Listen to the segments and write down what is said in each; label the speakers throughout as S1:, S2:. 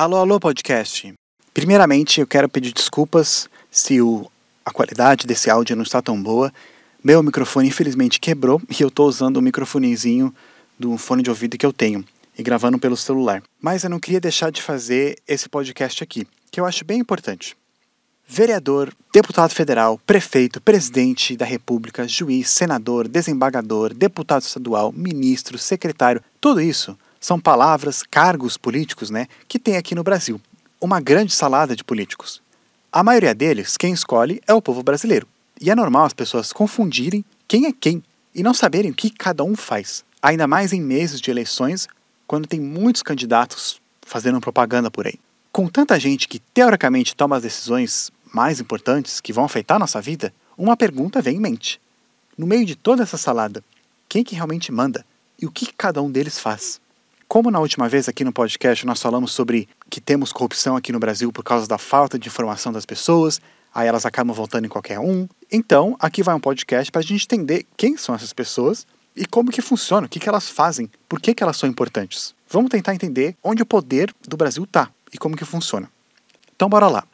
S1: Alô, alô, podcast. Primeiramente, eu quero pedir desculpas se o, a qualidade desse áudio não está tão boa. Meu microfone infelizmente quebrou e eu estou usando o microfonezinho do fone de ouvido que eu tenho e gravando pelo celular. Mas eu não queria deixar de fazer esse podcast aqui, que eu acho bem importante. Vereador, deputado federal, prefeito, presidente da República, juiz, senador, desembargador, deputado estadual, ministro, secretário, tudo isso são palavras, cargos políticos, né, que tem aqui no Brasil. Uma grande salada de políticos. A maioria deles, quem escolhe é o povo brasileiro. E é normal as pessoas confundirem quem é quem e não saberem o que cada um faz. Ainda mais em meses de eleições, quando tem muitos candidatos fazendo propaganda por aí. Com tanta gente que teoricamente toma as decisões mais importantes que vão afetar nossa vida, uma pergunta vem em mente. No meio de toda essa salada, quem que realmente manda e o que cada um deles faz? Como na última vez aqui no podcast nós falamos sobre que temos corrupção aqui no Brasil por causa da falta de informação das pessoas, aí elas acabam voltando em qualquer um. Então, aqui vai um podcast para a gente entender quem são essas pessoas e como que funciona, o que, que elas fazem, por que, que elas são importantes. Vamos tentar entender onde o poder do Brasil está e como que funciona. Então, bora lá.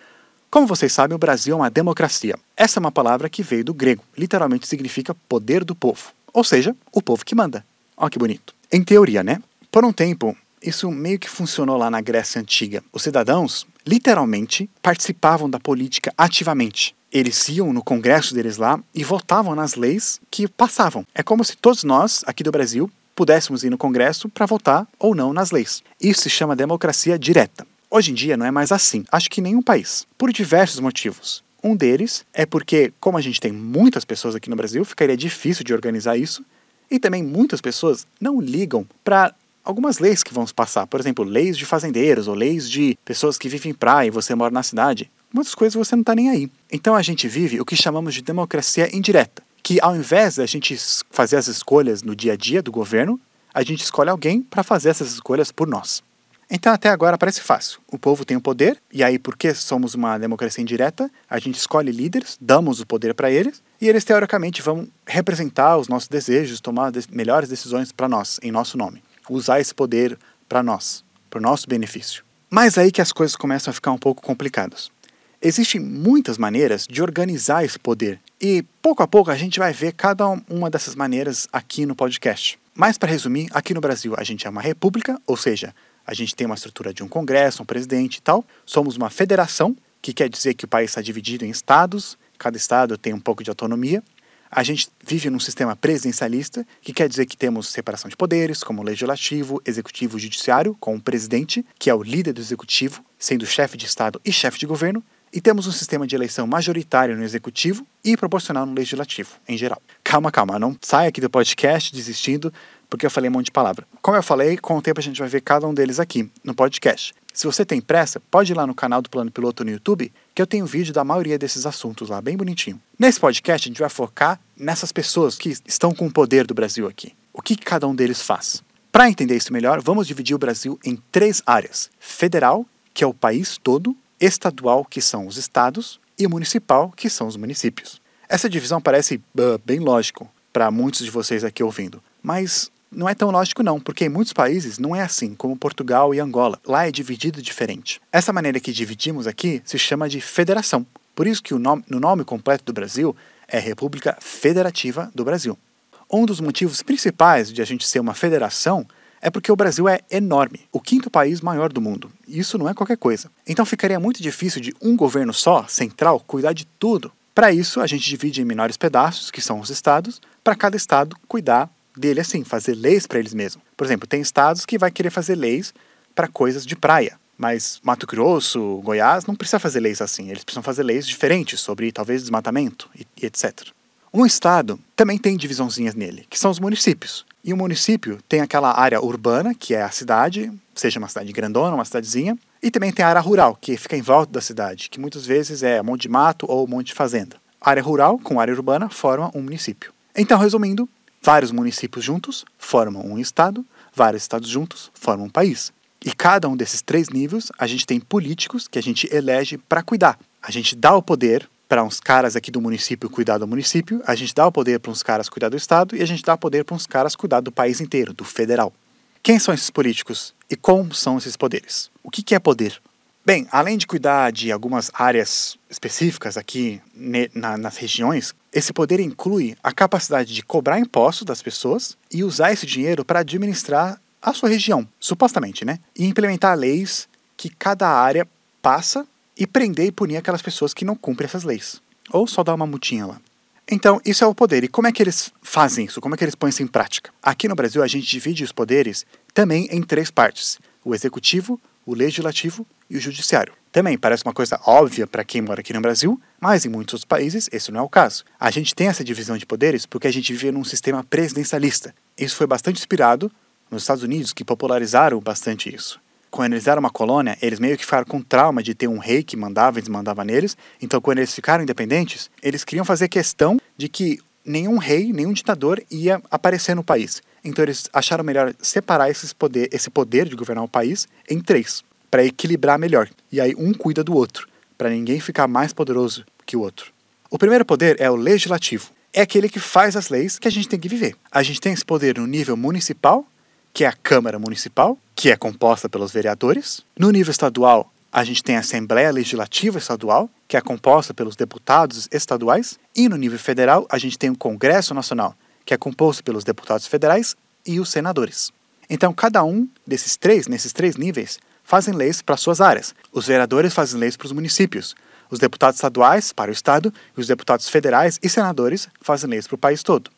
S1: Como vocês sabem, o Brasil é uma democracia. Essa é uma palavra que veio do grego, literalmente significa poder do povo, ou seja, o povo que manda. Olha que bonito. Em teoria, né? Por um tempo, isso meio que funcionou lá na Grécia Antiga. Os cidadãos, literalmente, participavam da política ativamente. Eles iam no congresso deles lá e votavam nas leis que passavam. É como se todos nós, aqui do Brasil, pudéssemos ir no congresso para votar ou não nas leis. Isso se chama democracia direta. Hoje em dia não é mais assim, acho que em nenhum país, por diversos motivos. Um deles é porque, como a gente tem muitas pessoas aqui no Brasil, ficaria difícil de organizar isso. E também muitas pessoas não ligam para algumas leis que vão passar. Por exemplo, leis de fazendeiros ou leis de pessoas que vivem em praia e você mora na cidade. Muitas coisas você não está nem aí. Então a gente vive o que chamamos de democracia indireta, que ao invés da gente fazer as escolhas no dia a dia do governo, a gente escolhe alguém para fazer essas escolhas por nós. Então até agora parece fácil. O povo tem o poder, e aí, porque somos uma democracia indireta, a gente escolhe líderes, damos o poder para eles, e eles teoricamente vão representar os nossos desejos, tomar melhores decisões para nós, em nosso nome usar esse poder para nós, para o nosso benefício. Mas aí que as coisas começam a ficar um pouco complicadas. Existem muitas maneiras de organizar esse poder e pouco a pouco a gente vai ver cada uma dessas maneiras aqui no podcast. Mas para resumir, aqui no Brasil a gente é uma república, ou seja, a gente tem uma estrutura de um congresso, um presidente e tal. Somos uma federação, que quer dizer que o país está dividido em estados, cada estado tem um pouco de autonomia a gente vive num sistema presidencialista, que quer dizer que temos separação de poderes, como legislativo, executivo e judiciário, com o presidente, que é o líder do executivo, sendo chefe de Estado e chefe de governo, e temos um sistema de eleição majoritário no executivo e proporcional no legislativo, em geral. Calma, calma, não saia aqui do podcast desistindo, porque eu falei um monte de palavra. Como eu falei, com o tempo a gente vai ver cada um deles aqui no podcast. Se você tem pressa, pode ir lá no canal do Plano Piloto no YouTube, que eu tenho vídeo da maioria desses assuntos lá, bem bonitinho. Nesse podcast, a gente vai focar nessas pessoas que estão com o poder do Brasil aqui. O que cada um deles faz? Para entender isso melhor, vamos dividir o Brasil em três áreas: federal, que é o país todo, estadual, que são os estados, e municipal, que são os municípios. Essa divisão parece uh, bem lógico para muitos de vocês aqui ouvindo, mas não é tão lógico não, porque em muitos países não é assim, como Portugal e Angola. Lá é dividido diferente. Essa maneira que dividimos aqui se chama de federação. Por isso que o nome, no nome completo do Brasil é República Federativa do Brasil. Um dos motivos principais de a gente ser uma federação é porque o Brasil é enorme, o quinto país maior do mundo. Isso não é qualquer coisa. Então ficaria muito difícil de um governo só, central, cuidar de tudo. Para isso, a gente divide em menores pedaços, que são os estados, para cada estado cuidar dele assim, fazer leis para eles mesmos. Por exemplo, tem estados que vai querer fazer leis para coisas de praia, mas Mato Grosso, Goiás não precisa fazer leis assim, eles precisam fazer leis diferentes sobre talvez desmatamento e, e etc. Um estado também tem divisãozinhas nele, que são os municípios. E o município tem aquela área urbana, que é a cidade, seja uma cidade grandona, uma cidadezinha, e também tem a área rural, que fica em volta da cidade, que muitas vezes é um monte de mato ou um monte de fazenda. A área rural com área urbana formam um município. Então, resumindo, Vários municípios juntos formam um estado, vários estados juntos formam um país. E cada um desses três níveis, a gente tem políticos que a gente elege para cuidar. A gente dá o poder para uns caras aqui do município cuidar do município, a gente dá o poder para uns caras cuidar do estado e a gente dá o poder para uns caras cuidar do país inteiro, do federal. Quem são esses políticos e como são esses poderes? O que é poder? Bem, além de cuidar de algumas áreas específicas aqui na, nas regiões, esse poder inclui a capacidade de cobrar impostos das pessoas e usar esse dinheiro para administrar a sua região, supostamente, né? E implementar leis que cada área passa e prender e punir aquelas pessoas que não cumprem essas leis. Ou só dar uma mutinha lá. Então, isso é o poder. E como é que eles fazem isso? Como é que eles põem isso em prática? Aqui no Brasil, a gente divide os poderes também em três partes: o executivo, o legislativo e o judiciário. Também parece uma coisa óbvia para quem mora aqui no Brasil, mas em muitos outros países esse não é o caso. A gente tem essa divisão de poderes porque a gente vive num sistema presidencialista. Isso foi bastante inspirado nos Estados Unidos, que popularizaram bastante isso. Quando eles eram uma colônia, eles meio que ficaram com trauma de ter um rei que mandava e desmandava neles. Então, quando eles ficaram independentes, eles queriam fazer questão de que nenhum rei, nenhum ditador ia aparecer no país. Então eles acharam melhor separar esses poder, esse poder de governar o país em três, para equilibrar melhor. E aí um cuida do outro, para ninguém ficar mais poderoso que o outro. O primeiro poder é o legislativo. É aquele que faz as leis que a gente tem que viver. A gente tem esse poder no nível municipal, que é a Câmara Municipal, que é composta pelos vereadores. No nível estadual, a gente tem a Assembleia Legislativa Estadual, que é composta pelos deputados estaduais. E no nível federal, a gente tem o Congresso Nacional, que é composto pelos deputados federais e os senadores. Então, cada um desses três, nesses três níveis, fazem leis para suas áreas. Os vereadores fazem leis para os municípios, os deputados estaduais para o estado e os deputados federais e senadores fazem leis para o país todo.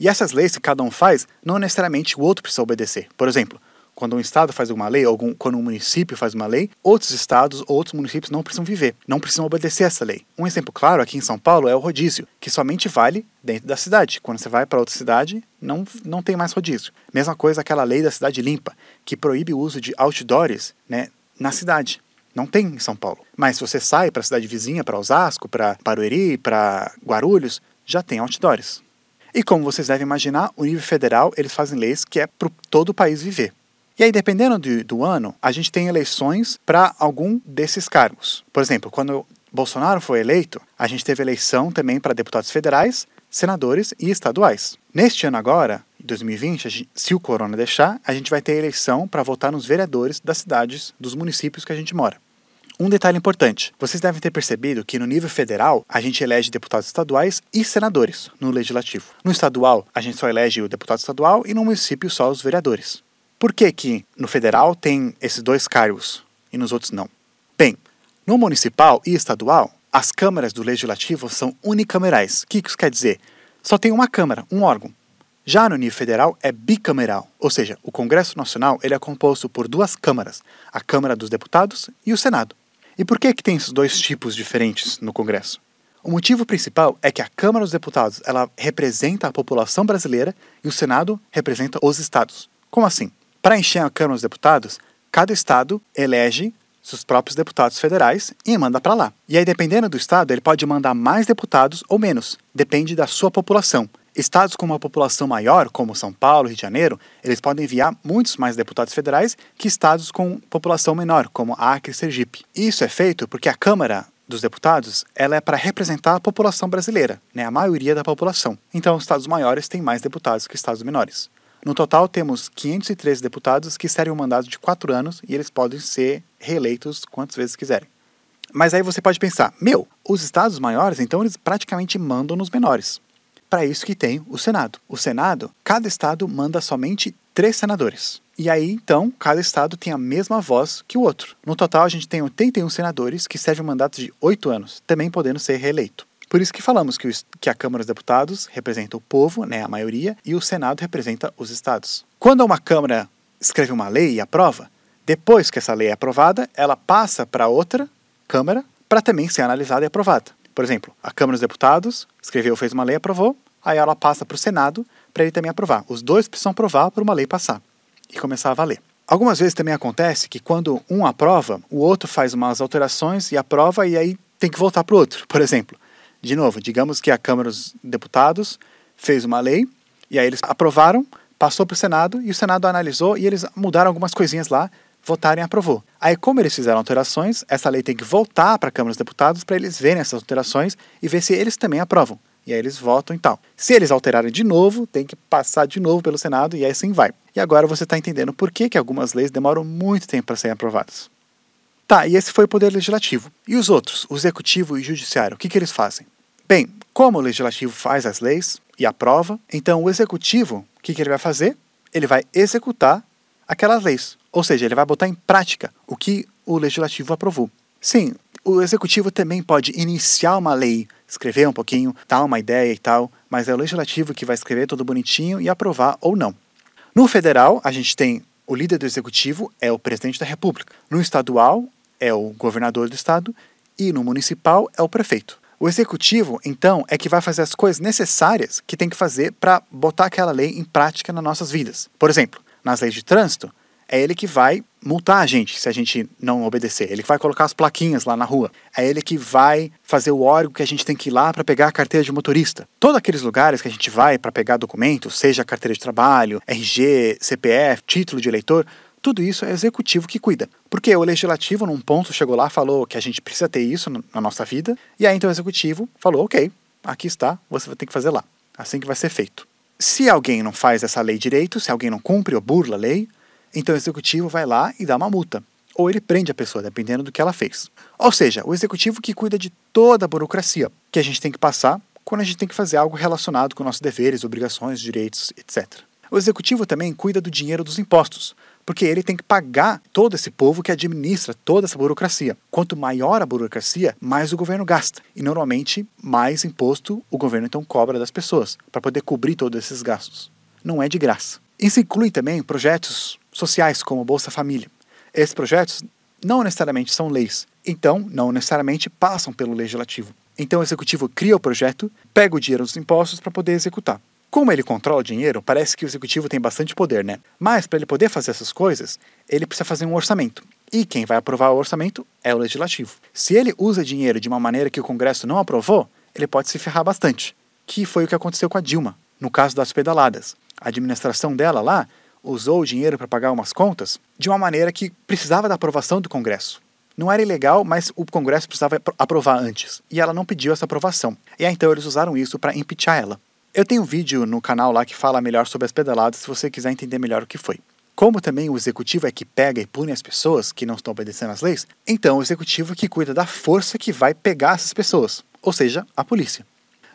S1: E essas leis que cada um faz, não necessariamente o outro precisa obedecer. Por exemplo, quando um estado faz uma lei, ou quando um município faz uma lei, outros estados ou outros municípios não precisam viver, não precisam obedecer essa lei. Um exemplo claro aqui em São Paulo é o rodízio, que somente vale dentro da cidade. Quando você vai para outra cidade, não, não tem mais rodízio. Mesma coisa aquela lei da cidade limpa, que proíbe o uso de outdoors né, na cidade. Não tem em São Paulo. Mas se você sai para a cidade vizinha, para Osasco, para Barueri, para Guarulhos, já tem outdoors. E como vocês devem imaginar, o nível federal eles fazem leis que é para todo o país viver. E aí, dependendo do, do ano, a gente tem eleições para algum desses cargos. Por exemplo, quando Bolsonaro foi eleito, a gente teve eleição também para deputados federais, senadores e estaduais. Neste ano agora, em 2020, gente, se o corona deixar, a gente vai ter eleição para votar nos vereadores das cidades, dos municípios que a gente mora. Um detalhe importante: vocês devem ter percebido que no nível federal a gente elege deputados estaduais e senadores no legislativo. No estadual, a gente só elege o deputado estadual e no município só os vereadores. Por que, que no federal tem esses dois cargos e nos outros não? Bem, no municipal e estadual, as câmaras do legislativo são unicamerais. O que isso quer dizer? Só tem uma câmara, um órgão. Já no nível federal é bicameral, ou seja, o Congresso Nacional ele é composto por duas câmaras, a Câmara dos Deputados e o Senado. E por que, que tem esses dois tipos diferentes no Congresso? O motivo principal é que a Câmara dos Deputados ela representa a população brasileira e o Senado representa os estados. Como assim? Para encher a Câmara dos Deputados, cada estado elege seus próprios deputados federais e manda para lá. E aí, dependendo do estado, ele pode mandar mais deputados ou menos, depende da sua população. Estados com uma população maior, como São Paulo, Rio de Janeiro, eles podem enviar muitos mais deputados federais que estados com população menor, como Acre e Sergipe. Isso é feito porque a Câmara dos deputados ela é para representar a população brasileira, né, a maioria da população. Então, os estados maiores têm mais deputados que estados menores. No total, temos 513 deputados que serem um mandato de quatro anos e eles podem ser reeleitos quantas vezes quiserem. Mas aí você pode pensar, meu, os estados maiores, então eles praticamente mandam nos menores. Para isso que tem o Senado. O Senado, cada estado manda somente três senadores. E aí, então, cada estado tem a mesma voz que o outro. No total, a gente tem 81 senadores que servem mandatos de oito anos, também podendo ser reeleito. Por isso que falamos que, o, que a Câmara dos Deputados representa o povo, né, a maioria, e o Senado representa os estados. Quando uma Câmara escreve uma lei e aprova, depois que essa lei é aprovada, ela passa para outra Câmara para também ser analisada e aprovada. Por exemplo, a Câmara dos Deputados escreveu, fez uma lei, aprovou, aí ela passa para o Senado para ele também aprovar. Os dois precisam aprovar para uma lei passar e começar a valer. Algumas vezes também acontece que quando um aprova, o outro faz umas alterações e aprova e aí tem que voltar para o outro. Por exemplo, de novo, digamos que a Câmara dos Deputados fez uma lei e aí eles aprovaram, passou para o Senado e o Senado analisou e eles mudaram algumas coisinhas lá, votaram e aprovou. Aí, como eles fizeram alterações, essa lei tem que voltar para a Câmara dos Deputados para eles verem essas alterações e ver se eles também aprovam. E aí eles votam e tal. Se eles alterarem de novo, tem que passar de novo pelo Senado e aí assim vai. E agora você está entendendo por que, que algumas leis demoram muito tempo para serem aprovadas. Tá, e esse foi o poder legislativo. E os outros, o executivo e o judiciário, o que, que eles fazem? Bem, como o legislativo faz as leis e aprova, então o executivo, o que, que ele vai fazer? Ele vai executar aquelas leis. Ou seja, ele vai botar em prática o que o legislativo aprovou. Sim, o executivo também pode iniciar uma lei, escrever um pouquinho, dar uma ideia e tal, mas é o legislativo que vai escrever tudo bonitinho e aprovar ou não. No federal, a gente tem o líder do executivo é o presidente da República. No estadual, é o governador do estado e no municipal é o prefeito. O executivo, então, é que vai fazer as coisas necessárias que tem que fazer para botar aquela lei em prática nas nossas vidas. Por exemplo, nas leis de trânsito, é ele que vai multar a gente se a gente não obedecer. Ele que vai colocar as plaquinhas lá na rua. É ele que vai fazer o órgão que a gente tem que ir lá para pegar a carteira de motorista. Todos aqueles lugares que a gente vai para pegar documentos, seja carteira de trabalho, RG, CPF, título de eleitor, tudo isso é executivo que cuida. Porque o legislativo, num ponto, chegou lá falou que a gente precisa ter isso na nossa vida, e aí então o executivo falou: ok, aqui está, você vai ter que fazer lá. Assim que vai ser feito. Se alguém não faz essa lei direito, se alguém não cumpre ou burla a lei, então o executivo vai lá e dá uma multa. Ou ele prende a pessoa, dependendo do que ela fez. Ou seja, o executivo que cuida de toda a burocracia que a gente tem que passar quando a gente tem que fazer algo relacionado com nossos deveres, obrigações, direitos, etc. O executivo também cuida do dinheiro dos impostos, porque ele tem que pagar todo esse povo que administra toda essa burocracia. Quanto maior a burocracia, mais o governo gasta. E normalmente, mais imposto o governo então cobra das pessoas, para poder cobrir todos esses gastos. Não é de graça. Isso inclui também projetos sociais como Bolsa Família. Esses projetos não necessariamente são leis, então não necessariamente passam pelo legislativo. Então o executivo cria o projeto, pega o dinheiro dos impostos para poder executar. Como ele controla o dinheiro, parece que o executivo tem bastante poder, né? Mas para ele poder fazer essas coisas, ele precisa fazer um orçamento. E quem vai aprovar o orçamento é o legislativo. Se ele usa dinheiro de uma maneira que o Congresso não aprovou, ele pode se ferrar bastante. Que foi o que aconteceu com a Dilma, no caso das pedaladas. A administração dela lá usou o dinheiro para pagar umas contas de uma maneira que precisava da aprovação do Congresso. Não era ilegal, mas o Congresso precisava aprovar antes. E ela não pediu essa aprovação. E aí, então eles usaram isso para impeachar ela. Eu tenho um vídeo no canal lá que fala melhor sobre as pedaladas, se você quiser entender melhor o que foi. Como também o executivo é que pega e pune as pessoas que não estão obedecendo às leis, então o executivo é que cuida da força que vai pegar essas pessoas, ou seja, a polícia.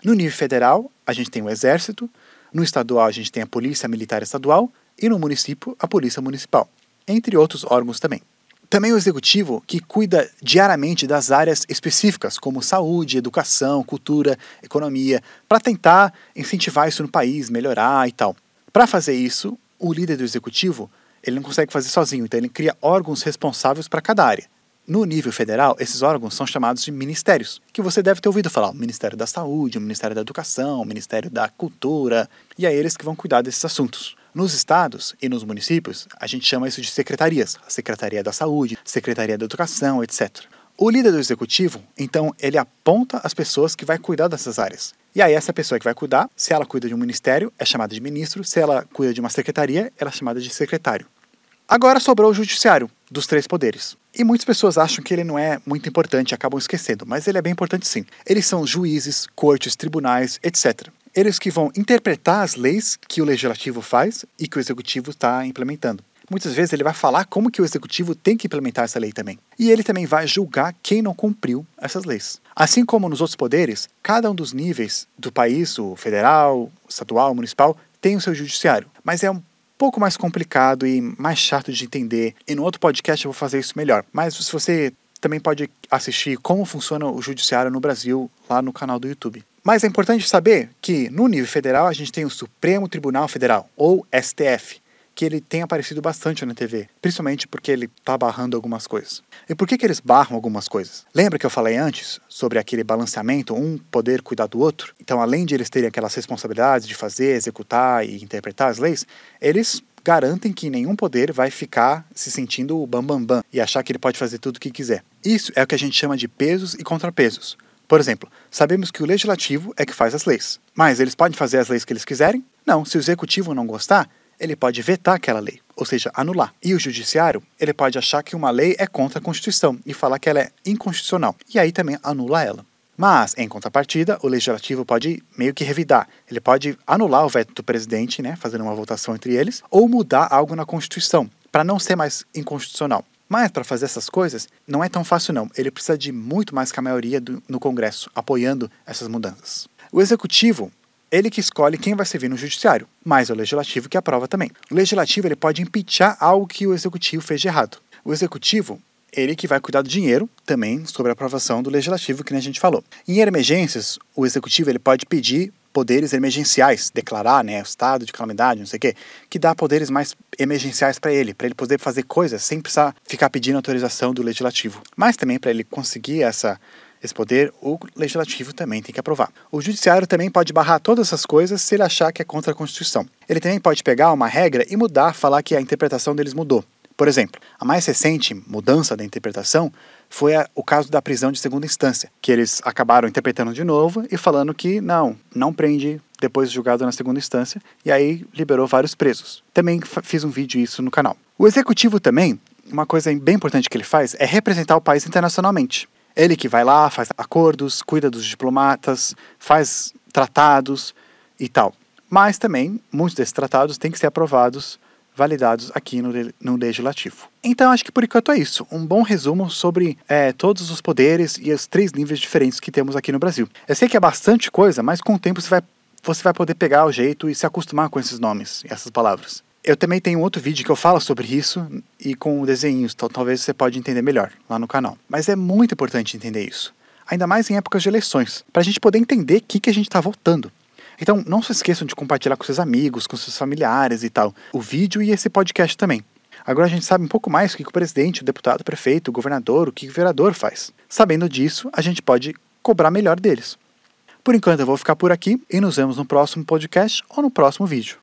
S1: No nível federal, a gente tem o exército, no estadual a gente tem a polícia militar estadual e no município a Polícia Municipal, entre outros órgãos também. Também o executivo, que cuida diariamente das áreas específicas, como saúde, educação, cultura, economia, para tentar incentivar isso no país, melhorar e tal. Para fazer isso, o líder do executivo ele não consegue fazer sozinho, então ele cria órgãos responsáveis para cada área. No nível federal, esses órgãos são chamados de ministérios, que você deve ter ouvido falar: o Ministério da Saúde, o Ministério da Educação, o Ministério da Cultura, e é eles que vão cuidar desses assuntos. Nos estados e nos municípios, a gente chama isso de secretarias, a Secretaria da Saúde, Secretaria da Educação, etc. O líder do executivo, então, ele aponta as pessoas que vai cuidar dessas áreas. E aí essa pessoa que vai cuidar, se ela cuida de um ministério, é chamada de ministro, se ela cuida de uma secretaria, ela é chamada de secretário. Agora sobrou o judiciário, dos três poderes. E muitas pessoas acham que ele não é muito importante acabam esquecendo, mas ele é bem importante sim. Eles são juízes, cortes, tribunais, etc eles que vão interpretar as leis que o legislativo faz e que o executivo está implementando. Muitas vezes ele vai falar como que o executivo tem que implementar essa lei também. E ele também vai julgar quem não cumpriu essas leis. Assim como nos outros poderes, cada um dos níveis do país, o federal, o estadual, o municipal, tem o seu judiciário. Mas é um pouco mais complicado e mais chato de entender. E no outro podcast eu vou fazer isso melhor. Mas se você também pode assistir como funciona o judiciário no Brasil lá no canal do YouTube. Mas é importante saber que no nível federal a gente tem o Supremo Tribunal Federal, ou STF, que ele tem aparecido bastante na TV, principalmente porque ele está barrando algumas coisas. E por que, que eles barram algumas coisas? Lembra que eu falei antes sobre aquele balanceamento, um poder cuidar do outro? Então, além de eles terem aquelas responsabilidades de fazer, executar e interpretar as leis, eles garantem que nenhum poder vai ficar se sentindo o bambambam bam, bam, e achar que ele pode fazer tudo o que quiser. Isso é o que a gente chama de pesos e contrapesos. Por exemplo, sabemos que o legislativo é que faz as leis. Mas eles podem fazer as leis que eles quiserem? Não, se o executivo não gostar, ele pode vetar aquela lei, ou seja, anular. E o judiciário, ele pode achar que uma lei é contra a Constituição e falar que ela é inconstitucional, e aí também anula ela. Mas, em contrapartida, o legislativo pode meio que revidar. Ele pode anular o veto do presidente, né, fazendo uma votação entre eles, ou mudar algo na Constituição, para não ser mais inconstitucional. Mas para fazer essas coisas não é tão fácil não. Ele precisa de muito mais que a maioria do, no Congresso apoiando essas mudanças. O executivo ele que escolhe quem vai servir no judiciário, mas é o legislativo que aprova também. O legislativo ele pode impeachar algo que o executivo fez de errado. O executivo ele que vai cuidar do dinheiro também sobre a aprovação do legislativo que a gente falou. Em emergências, o executivo ele pode pedir poderes emergenciais, declarar, né, o estado de calamidade, não sei o quê, que dá poderes mais emergenciais para ele, para ele poder fazer coisas sem precisar ficar pedindo autorização do legislativo. Mas também para ele conseguir essa esse poder, o legislativo também tem que aprovar. O judiciário também pode barrar todas essas coisas se ele achar que é contra a Constituição. Ele também pode pegar uma regra e mudar, falar que a interpretação deles mudou. Por exemplo, a mais recente mudança da interpretação foi a, o caso da prisão de segunda instância, que eles acabaram interpretando de novo e falando que não, não prende depois de julgado na segunda instância, e aí liberou vários presos. Também fiz um vídeo isso no canal. O executivo também, uma coisa bem importante que ele faz é representar o país internacionalmente. Ele que vai lá, faz acordos, cuida dos diplomatas, faz tratados e tal. Mas também, muitos desses tratados têm que ser aprovados validados aqui no, no Legislativo. Então, acho que por enquanto é isso. Um bom resumo sobre é, todos os poderes e os três níveis diferentes que temos aqui no Brasil. Eu sei que é bastante coisa, mas com o tempo você vai, você vai poder pegar o jeito e se acostumar com esses nomes e essas palavras. Eu também tenho outro vídeo que eu falo sobre isso e com desenhos, então talvez você pode entender melhor lá no canal. Mas é muito importante entender isso. Ainda mais em épocas de eleições, para a gente poder entender o que, que a gente está votando. Então, não se esqueçam de compartilhar com seus amigos, com seus familiares e tal, o vídeo e esse podcast também. Agora a gente sabe um pouco mais o que o presidente, o deputado, o prefeito, o governador, o que o vereador faz. Sabendo disso, a gente pode cobrar melhor deles. Por enquanto eu vou ficar por aqui e nos vemos no próximo podcast ou no próximo vídeo.